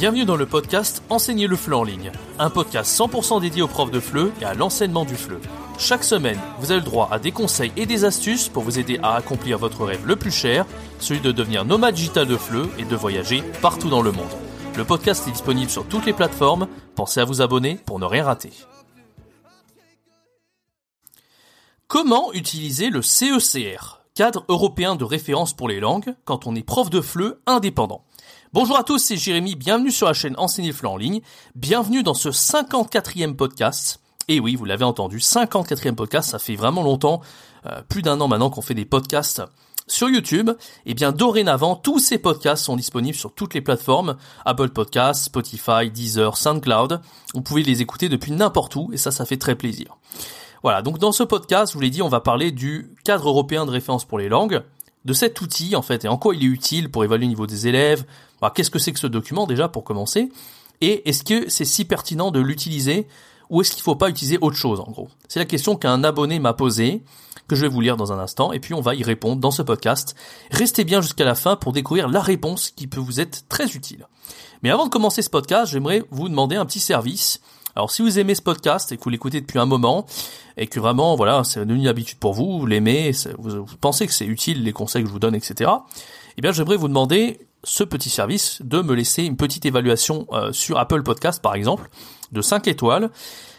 Bienvenue dans le podcast Enseigner le FLE en ligne, un podcast 100% dédié aux profs de FLE et à l'enseignement du FLE. Chaque semaine, vous avez le droit à des conseils et des astuces pour vous aider à accomplir votre rêve le plus cher, celui de devenir nomade digital de FLE et de voyager partout dans le monde. Le podcast est disponible sur toutes les plateformes, pensez à vous abonner pour ne rien rater. Comment utiliser le CECR, cadre européen de référence pour les langues, quand on est prof de FLE indépendant? Bonjour à tous, c'est Jérémy, bienvenue sur la chaîne Enseigner FLE en ligne, bienvenue dans ce 54e podcast. Et oui, vous l'avez entendu, 54e podcast, ça fait vraiment longtemps, euh, plus d'un an maintenant qu'on fait des podcasts sur YouTube. Et bien dorénavant, tous ces podcasts sont disponibles sur toutes les plateformes, Apple Podcasts, Spotify, Deezer, SoundCloud. Vous pouvez les écouter depuis n'importe où et ça, ça fait très plaisir. Voilà, donc dans ce podcast, je vous l'ai dit, on va parler du cadre européen de référence pour les langues, de cet outil en fait, et en quoi il est utile pour évaluer le niveau des élèves. Bah, qu'est-ce que c'est que ce document déjà pour commencer? Et est-ce que c'est si pertinent de l'utiliser ou est-ce qu'il ne faut pas utiliser autre chose en gros? C'est la question qu'un abonné m'a posée, que je vais vous lire dans un instant, et puis on va y répondre dans ce podcast. Restez bien jusqu'à la fin pour découvrir la réponse qui peut vous être très utile. Mais avant de commencer ce podcast, j'aimerais vous demander un petit service. Alors si vous aimez ce podcast et que vous l'écoutez depuis un moment et que vraiment voilà c'est devenu une habitude pour vous, vous l'aimez, vous, pensez que c'est utile les conseils que je vous donne, etc. Eh bien j'aimerais vous demander ce petit service de me laisser une petite évaluation euh, sur Apple Podcast par exemple de 5 étoiles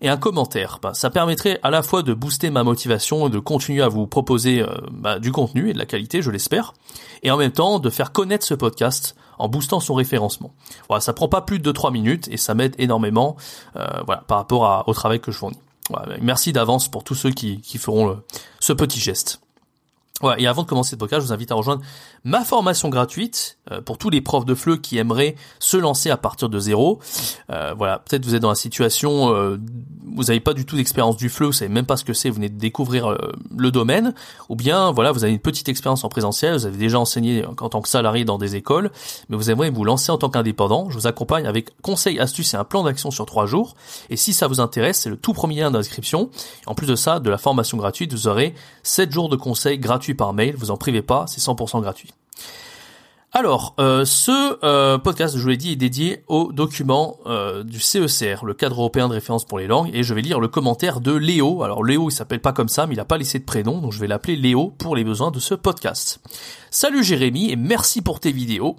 et un commentaire. Bah, ça permettrait à la fois de booster ma motivation, de continuer à vous proposer euh, bah, du contenu et de la qualité, je l'espère, et en même temps de faire connaître ce podcast en boostant son référencement. Voilà, ça prend pas plus de 3 minutes et ça m'aide énormément euh, voilà, par rapport au travail que je fournis. Voilà, merci d'avance pour tous ceux qui, feront ce petit geste. Ouais, et avant de commencer ce podcast, je vous invite à rejoindre ma formation gratuite pour tous les profs de FLE qui aimeraient se lancer à partir de zéro. Euh, voilà, peut-être vous êtes dans la situation, euh, vous n'avez pas du tout d'expérience du FLE, vous savez même pas ce que c'est, vous venez de découvrir euh, le domaine, ou bien voilà, vous avez une petite expérience en présentiel, vous avez déjà enseigné en tant que salarié dans des écoles, mais vous aimeriez vous lancer en tant qu'indépendant. Je vous accompagne avec conseils, astuces et un plan d'action sur trois jours. Et si ça vous intéresse, c'est le tout premier lien d'inscription. En plus de ça, de la formation gratuite, vous aurez 7 jours de conseils gratuits par mail, vous en privez pas, c'est 100% gratuit. Alors, euh, ce euh, podcast, je vous l'ai dit, est dédié au document euh, du CECR, le cadre européen de référence pour les langues, et je vais lire le commentaire de Léo. Alors Léo, il s'appelle pas comme ça, mais il n'a pas laissé de prénom, donc je vais l'appeler Léo pour les besoins de ce podcast. Salut Jérémy, et merci pour tes vidéos.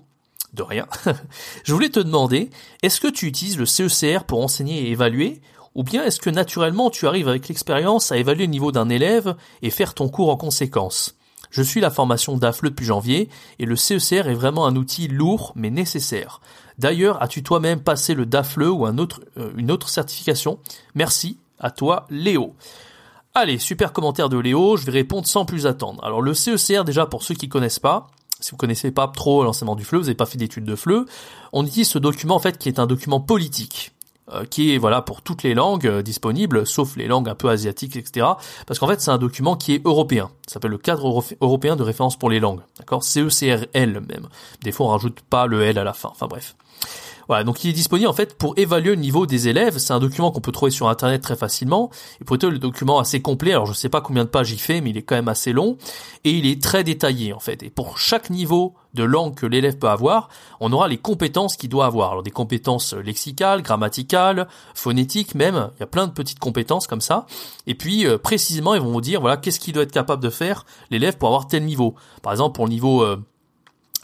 De rien. je voulais te demander, est-ce que tu utilises le CECR pour enseigner et évaluer, ou bien est-ce que naturellement tu arrives avec l'expérience à évaluer le niveau d'un élève et faire ton cours en conséquence? Je suis la formation d'AFLE depuis janvier et le CECR est vraiment un outil lourd mais nécessaire. D'ailleurs, as-tu toi-même passé le DAFLE ou euh, une autre certification? Merci, à toi Léo. Allez, super commentaire de Léo, je vais répondre sans plus attendre. Alors le CECR déjà pour ceux qui connaissent pas, si vous connaissez pas trop l'enseignement du FLE, vous n'avez pas fait d'études de FLE, on utilise ce document en fait qui est un document politique. Euh, qui est voilà pour toutes les langues euh, disponibles, sauf les langues un peu asiatiques, etc. Parce qu'en fait c'est un document qui est européen. Ça s'appelle le cadre européen de référence pour les langues. D'accord? CECRL même. Des fois on rajoute pas le L à la fin. Enfin bref. Voilà, donc il est disponible en fait pour évaluer le niveau des élèves. C'est un document qu'on peut trouver sur internet très facilement. Et pour être le document assez complet, alors je sais pas combien de pages il fait, mais il est quand même assez long et il est très détaillé en fait. Et pour chaque niveau de langue que l'élève peut avoir, on aura les compétences qu'il doit avoir. Alors des compétences lexicales, grammaticales, phonétiques même. Il y a plein de petites compétences comme ça. Et puis euh, précisément, ils vont vous dire voilà qu'est-ce qu'il doit être capable de faire l'élève pour avoir tel niveau. Par exemple pour le niveau euh,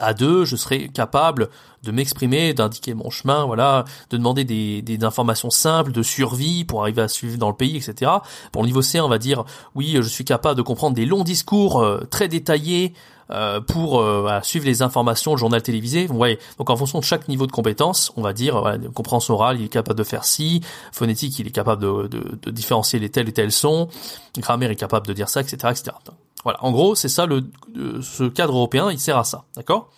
à deux, je serai capable de m'exprimer, d'indiquer mon chemin, voilà, de demander des, des, informations simples de survie pour arriver à suivre dans le pays, etc. Pour le niveau C, on va dire, oui, je suis capable de comprendre des longs discours euh, très détaillés euh, pour euh, suivre les informations, le journal télévisé. Vous donc en fonction de chaque niveau de compétence, on va dire, voilà, compréhension orale, il est capable de faire ci, phonétique, il est capable de, de, de différencier les tels et tels sons, grammaire est capable de dire ça, etc., etc. Voilà, en gros, c'est ça le ce cadre européen, il sert à ça, d'accord?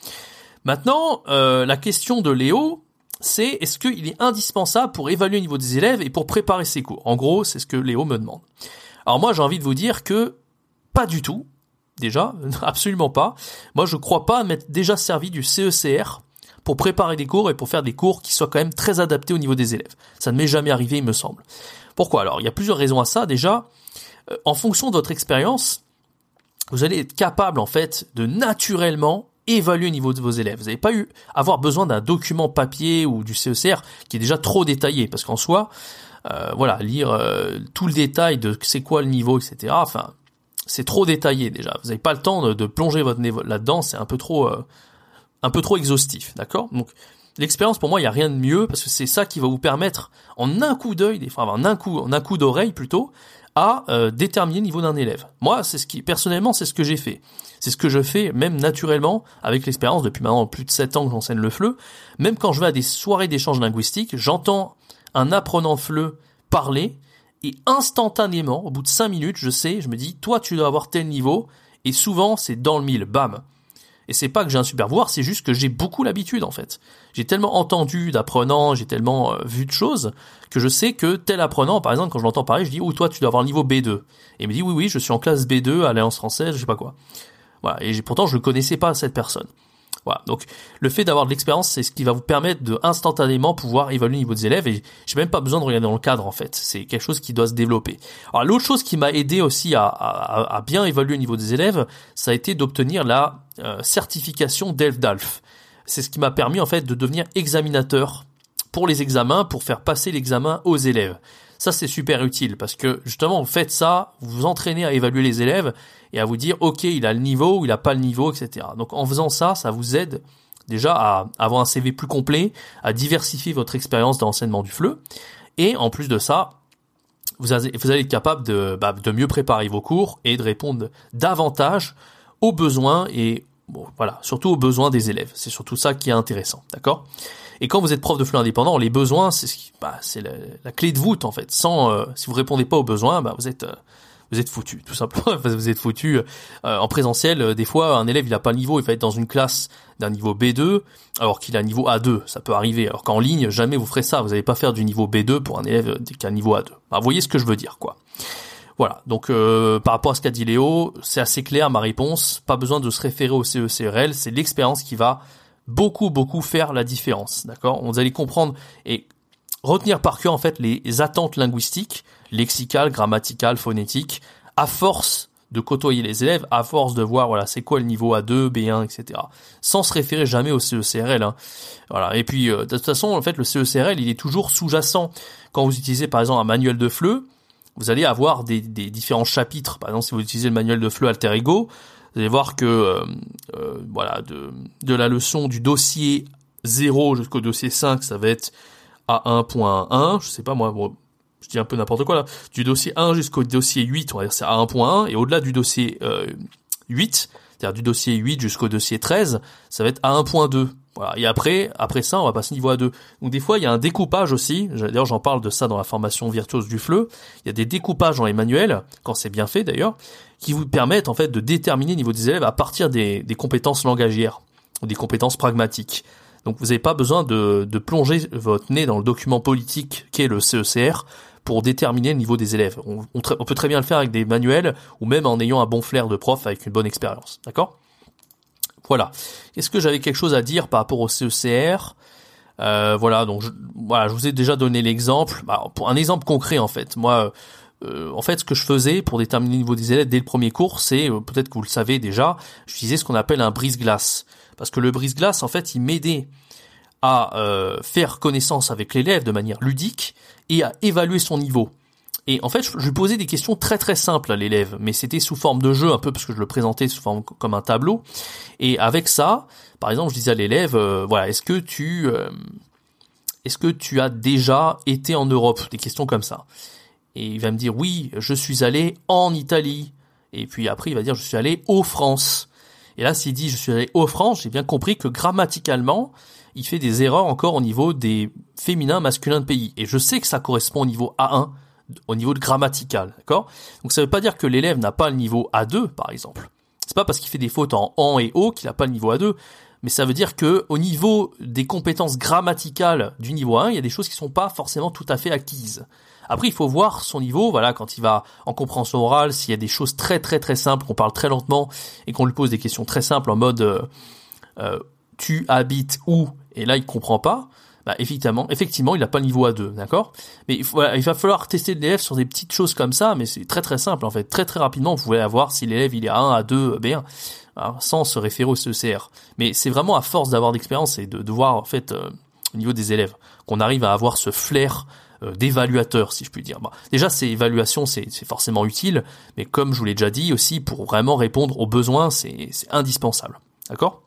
Maintenant, euh, la question de Léo, c'est est-ce qu'il est indispensable pour évaluer le niveau des élèves et pour préparer ses cours? En gros, c'est ce que Léo me demande. Alors moi, j'ai envie de vous dire que pas du tout. Déjà, absolument pas. Moi, je crois pas m'être déjà servi du CECR pour préparer des cours et pour faire des cours qui soient quand même très adaptés au niveau des élèves. Ça ne m'est jamais arrivé, il me semble. Pourquoi? Alors, il y a plusieurs raisons à ça. Déjà, euh, en fonction de votre expérience, vous allez être capable en fait de naturellement évaluer le niveau de vos élèves. Vous n'avez pas eu avoir besoin d'un document papier ou du CECR qui est déjà trop détaillé, parce qu'en soi, euh, voilà, lire euh, tout le détail de c'est quoi le niveau, etc. Enfin, c'est trop détaillé déjà. Vous n'avez pas le temps de, plonger votre nez là-dedans, c'est un peu trop, euh, un peu trop exhaustif, d'accord? Donc l'expérience pour moi, il y a rien de mieux parce que c'est ça qui va vous permettre en un coup d'œil, fois, en un coup, en un coup d'oreille plutôt, à déterminer le niveau d'un élève. Moi, c'est ce qui, personnellement, c'est ce que j'ai fait. C'est ce que je fais même naturellement avec l'expérience depuis maintenant plus de 7 ans que j'enseigne le FLE. Même quand je vais à des soirées d'échange linguistique, j'entends un apprenant FLE parler et instantanément, au bout de 5 minutes, je sais, je me dis, toi tu dois avoir tel niveau et souvent c'est dans le mille, bam. Et c'est pas que j'ai un super pouvoir, c'est juste que j'ai beaucoup l'habitude en fait. J'ai tellement entendu d'apprenants, j'ai tellement euh, vu de choses que je sais que tel apprenant, par exemple, quand je l'entends parler, je dis "Oh toi tu dois avoir le niveau B2." Et il me dit "Oui oui, je suis en classe B2 à l'Alliance française, je sais pas quoi." Voilà, et pourtant je ne connaissais pas cette personne. Voilà. Donc le fait d'avoir de l'expérience, c'est ce qui va vous permettre de instantanément pouvoir évaluer le niveau des élèves. Et j'ai même pas besoin de regarder dans le cadre en fait. C'est quelque chose qui doit se développer. Alors l'autre chose qui m'a aidé aussi à, bien évaluer le niveau des élèves, ça a été d'obtenir la euh, certification DELF-DALF. C'est ce qui m'a permis en fait de devenir examinateur pour les examens, pour faire passer l'examen aux élèves. Ça, c'est super utile parce que justement, vous faites ça, vous vous entraînez à évaluer les élèves et à vous dire, OK, il a le niveau ou il n'a pas le niveau, etc. Donc en faisant ça, ça vous aide déjà à avoir un CV plus complet, à diversifier votre expérience d'enseignement du FLE. Et en plus de ça, vous allez, vous allez être capable de, bah, de mieux préparer vos cours et de répondre davantage aux besoins et voilà, surtout aux besoins des élèves. C'est surtout ça qui est intéressant, d'accord? Et quand vous êtes prof de flux indépendant, les besoins, c'est bah, la, clé de voûte en fait. Sans, euh, si vous répondez pas aux besoins, bah, vous êtes euh, vous êtes foutu, tout simplement. vous êtes foutu. Euh, en présentiel, des fois, un élève, il a pas le niveau, il va être dans une classe d'un niveau B2, alors qu'il a un niveau A2. Ça peut arriver. Alors qu'en ligne, jamais vous ferez ça. Vous n'allez pas faire du niveau B2 pour un élève qui a un niveau A2. vous voyez ce que je veux dire, quoi. Voilà. Donc, par rapport à ce qu'a dit Léo, c'est assez clair ma réponse. Pas besoin de se référer au CECRL. C'est l'expérience qui va beaucoup, beaucoup faire la différence. D'accord? Vous allez comprendre et retenir par cœur en fait les attentes linguistiques, lexicales, grammaticales, phonétiques, à force de côtoyer les élèves, à force de voir voilà c'est quoi le niveau A2, B1, etc. Sans se référer jamais au CECRL. Hein. Voilà. Et puis euh, de toute façon en fait le CECRL il est toujours sous-jacent. Quand vous utilisez par exemple un manuel de FLE, vous allez avoir des, des, différents chapitres. Par exemple si vous utilisez le manuel de FLE Alter Ego, vous allez voir que euh, euh, voilà de, de la leçon du dossier 0 jusqu'au dossier 5 ça va être à 1.1, je sais pas moi, je dis un peu n'importe quoi là, du dossier 1 jusqu'au dossier 8, on va dire c'est à 1.1, et au-delà du dossier euh, 8, c'est-à-dire du dossier 8 jusqu'au dossier 13, ça va être à 1.2. Et après, après ça, on va passer niveau à 2. Donc des fois, il y a un découpage aussi. D'ailleurs, j'en parle de ça dans la formation virtuose du FLE. Il y a des découpages dans les manuels, quand c'est bien fait d'ailleurs, qui vous permettent en fait de déterminer le niveau des élèves à partir des, des compétences langagières ou des compétences pragmatiques. Donc vous n'avez pas besoin de, plonger votre nez dans le document politique qu'est le CECR pour déterminer le niveau des élèves. On, peut très bien le faire avec des manuels ou même en ayant un bon flair de prof avec une bonne expérience. D'accord? Voilà. Est-ce que j'avais quelque chose à dire par rapport au CECR euh, Voilà, donc je, voilà, je vous ai déjà donné l'exemple. Bah, un exemple concret en fait, moi. Euh, en fait, ce que je faisais pour déterminer le niveau des élèves dès le premier cours, c'est, euh, peut-être que vous le savez déjà, j'utilisais ce qu'on appelle un brise-glace. Parce que le brise-glace, en fait, il m'aidait à faire connaissance avec l'élève de manière ludique et à évaluer son niveau. Et en fait, je, lui posais des questions très très simples à l'élève, mais c'était sous forme de jeu un peu parce que je le présentais sous forme comme un tableau. Et avec ça, par exemple, je disais à l'élève, euh, voilà, est-ce que tu euh, est-ce que tu as déjà été en Europe? Des questions comme ça. Et il va me dire oui, je suis allé en Italie. Et puis après, il va dire je suis allé aux France. Et là, s'il dit je suis allé aux France, j'ai bien compris que grammaticalement, il fait des erreurs encore au niveau des féminins masculins de pays. Et je sais que ça correspond au niveau A1, au niveau de grammatical, d'accord? Donc ça veut pas dire que l'élève n'a pas le niveau A2, par exemple. C'est pas parce qu'il fait des fautes en en et o qu'il n'a pas le niveau A2, mais ça veut dire que au niveau des compétences grammaticales du niveau 1, il y a des choses qui sont pas forcément tout à fait acquises. Après, il faut voir son niveau, voilà, quand il va en compréhension orale, s'il y a des choses très très très simples, qu'on parle très lentement et qu'on lui pose des questions très simples en mode euh, euh, tu habites où? Et là il comprend pas. Bah, effectivement, effectivement, il n'a pas le niveau A2, d'accord? Mais il, va falloir tester l'élève sur des petites choses comme ça, mais c'est très très simple en fait. Très très rapidement, vous pouvez avoir si l'élève il est A1, A2, B1. hein, sans se référer au CECR. Mais c'est vraiment à force d'avoir d'expérience et de, de voir en fait au niveau des élèves qu'on arrive à avoir ce flair d'évaluateur, si je puis dire. déjà, ces évaluations, c'est forcément utile, mais comme je vous l'ai déjà dit aussi, pour vraiment répondre aux besoins, c'est indispensable. D'accord?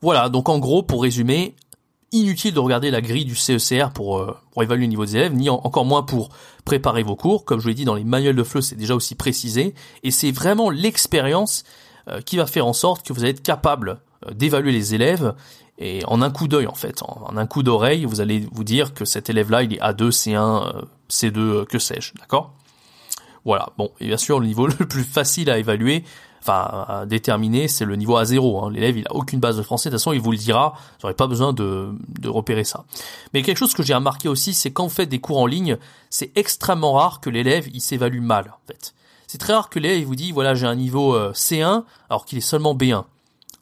Voilà, donc en gros, pour résumer, inutile de regarder la grille du CECR pour, euh, pour évaluer le niveau des élèves, ni encore moins pour préparer vos cours. Comme je vous l'ai dit, dans les manuels de FLE, c'est déjà aussi précisé. Et c'est vraiment l'expérience euh, qui va faire en sorte que vous allez être capable euh, d'évaluer les élèves et en un coup d'œil en fait, en, un coup d'oreille, vous allez vous dire que cet élève-là, il est A2, C1, C2, que sais-je, d'accord? Voilà, bon, et bien sûr, le niveau le plus facile à évaluer, enfin déterminer, c'est le niveau A0. Hein. L'élève, il a aucune base de français, de toute façon, il vous le dira, vous n'aurez pas besoin de, de repérer ça. Mais quelque chose que j'ai remarqué aussi, c'est vous faites des cours en ligne, c'est extrêmement rare que l'élève, il s'évalue mal, en fait. C'est très rare que l'élève vous dit, voilà, j'ai un niveau euh, C1, alors qu'il est seulement B1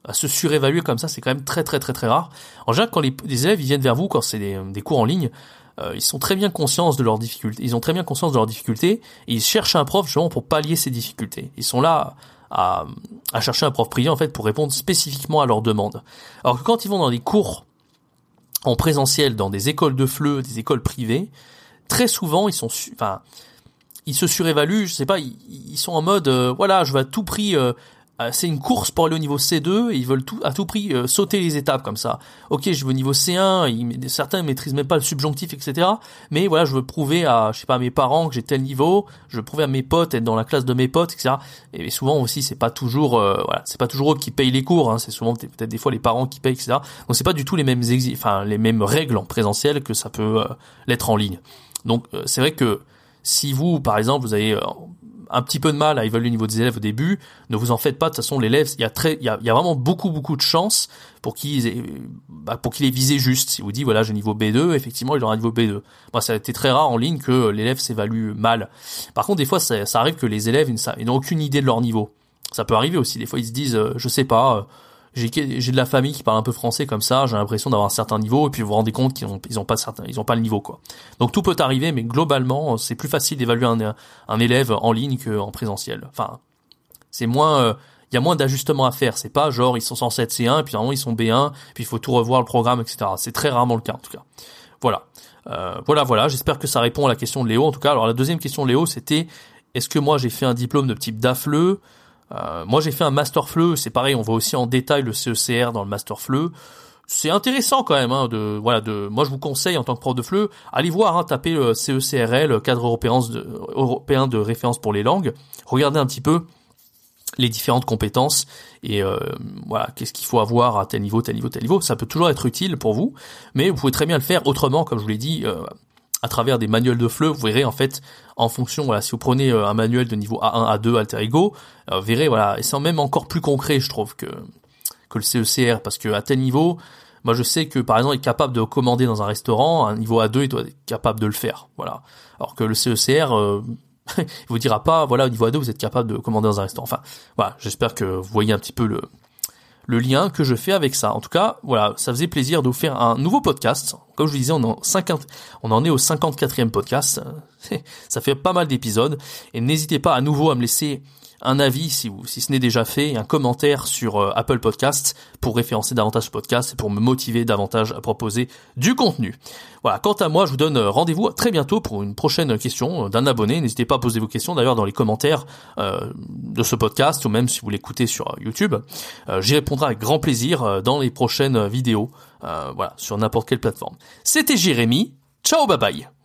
à se surévaluer comme ça, c'est quand même très très très très rare. En général, quand les, élèves ils viennent vers vous, quand c'est des, des, cours en ligne, euh, ils sont très bien conscients de leurs difficultés. Ils ont très bien conscience de leurs difficultés et ils cherchent un prof justement pour pallier ces difficultés. Ils sont là à, chercher un prof privé en fait pour répondre spécifiquement à leurs demandes. Alors que quand ils vont dans des cours en présentiel dans des écoles de FLE, des écoles privées, très souvent ils sont, enfin, ils se surévaluent. Je sais pas, ils, sont en mode, euh, voilà, je vais à tout prix euh, c'est une course pour aller au niveau C2 et ils veulent tout à tout prix euh, sauter les étapes comme ça. Ok, je veux au niveau C1, ils, certains maîtrisent même pas le subjonctif, etc. Mais voilà, je veux prouver à, je sais pas, mes parents que j'ai tel niveau, je veux prouver à mes potes être dans la classe de mes potes, etc. Et, souvent aussi, c'est pas toujours, euh, voilà, c'est pas toujours eux qui payent les cours, hein, c'est souvent peut-être des fois les parents qui payent, etc. Donc c'est pas du tout les mêmes enfin les mêmes règles en présentiel que ça peut l'être en ligne. Donc c'est vrai que si vous, par exemple, vous avez un petit peu de mal à évaluer le niveau des élèves au début, ne vous en faites pas. De toute façon, l'élève, il y a très, il y a, vraiment beaucoup, beaucoup de chances pour qu'il bah, pour qu'il ait visé juste. Si vous dit voilà, j'ai niveau B2, effectivement, il aura un niveau B2. Moi, ça a été très rare en ligne que l'élève s'évalue mal. Par contre, des fois, ça, arrive que les élèves, ils n'ont aucune idée de leur niveau. Ça peut arriver aussi. Des fois, ils se disent, euh, je sais pas. Euh, j'ai de la famille qui parle un peu français comme ça, j'ai l'impression d'avoir un certain niveau et puis vous vous rendez compte qu'ils ont ils ont pas ils pas le niveau quoi. Donc tout peut arriver mais globalement c'est plus facile d'évaluer un, un élève en ligne qu'en présentiel. Enfin c'est moins euh, il y a moins d'ajustements à faire, c'est pas genre ils sont censés être C1 et puis normalement ils sont B1 puis il faut tout revoir le programme etc. C'est très rarement le cas en tout cas. Voilà. Euh, voilà voilà, j'espère que ça répond à la question de Léo en tout cas. Alors la deuxième question de Léo c'était est-ce que moi j'ai fait un diplôme de type DAFLE euh, moi, j'ai fait un master FLE, c'est pareil, on voit aussi en détail le CECR dans le master FLE. C'est intéressant quand même, hein, de voilà, de. Moi, je vous conseille en tant que prof de FLE, allez voir, hein, tapez le CECRL, cadre européen de, européen de référence pour les langues. Regardez un petit peu les différentes compétences et euh, voilà qu'est-ce qu'il faut avoir à tel niveau tel niveau tel niveau ça peut toujours être utile pour vous mais vous pouvez très bien le faire autrement comme je vous l'ai dit euh, à travers des manuels de FLE, vous verrez en fait en fonction, voilà, si vous prenez euh, un manuel de niveau A1, A2, alter ego, euh, vous verrez, voilà, et c'est même encore plus concret, je trouve, que, que le CECR, parce que à tel niveau, moi je sais que par exemple, il est capable de commander dans un restaurant, un niveau A2, il doit être capable de le faire, voilà. Alors que le CECR, euh, il vous dira pas, voilà, au niveau A2, vous êtes capable de commander dans un restaurant. Enfin, voilà, j'espère que vous voyez un petit peu le, le lien que je fais avec ça. En tout cas, voilà, ça faisait plaisir de vous faire un nouveau podcast. Comme je vous disais, on en, 50, on en est au 54e podcast. ça fait pas mal d'épisodes. Et n'hésitez pas à nouveau à me laisser un avis si, vous, si ce n'est déjà fait, un commentaire sur euh, Apple Podcasts pour référencer davantage ce podcast et pour me motiver davantage à proposer du contenu. Voilà, quant à moi, je vous donne euh, rendez-vous très bientôt pour une prochaine question euh, d'un abonné. N'hésitez pas à poser vos questions d'ailleurs dans les commentaires de ce podcast ou même si vous l'écoutez sur YouTube. J'y répondrai avec grand plaisir dans les prochaines vidéos, voilà, sur n'importe quelle plateforme. C'était Jérémy. Ciao, bye bye.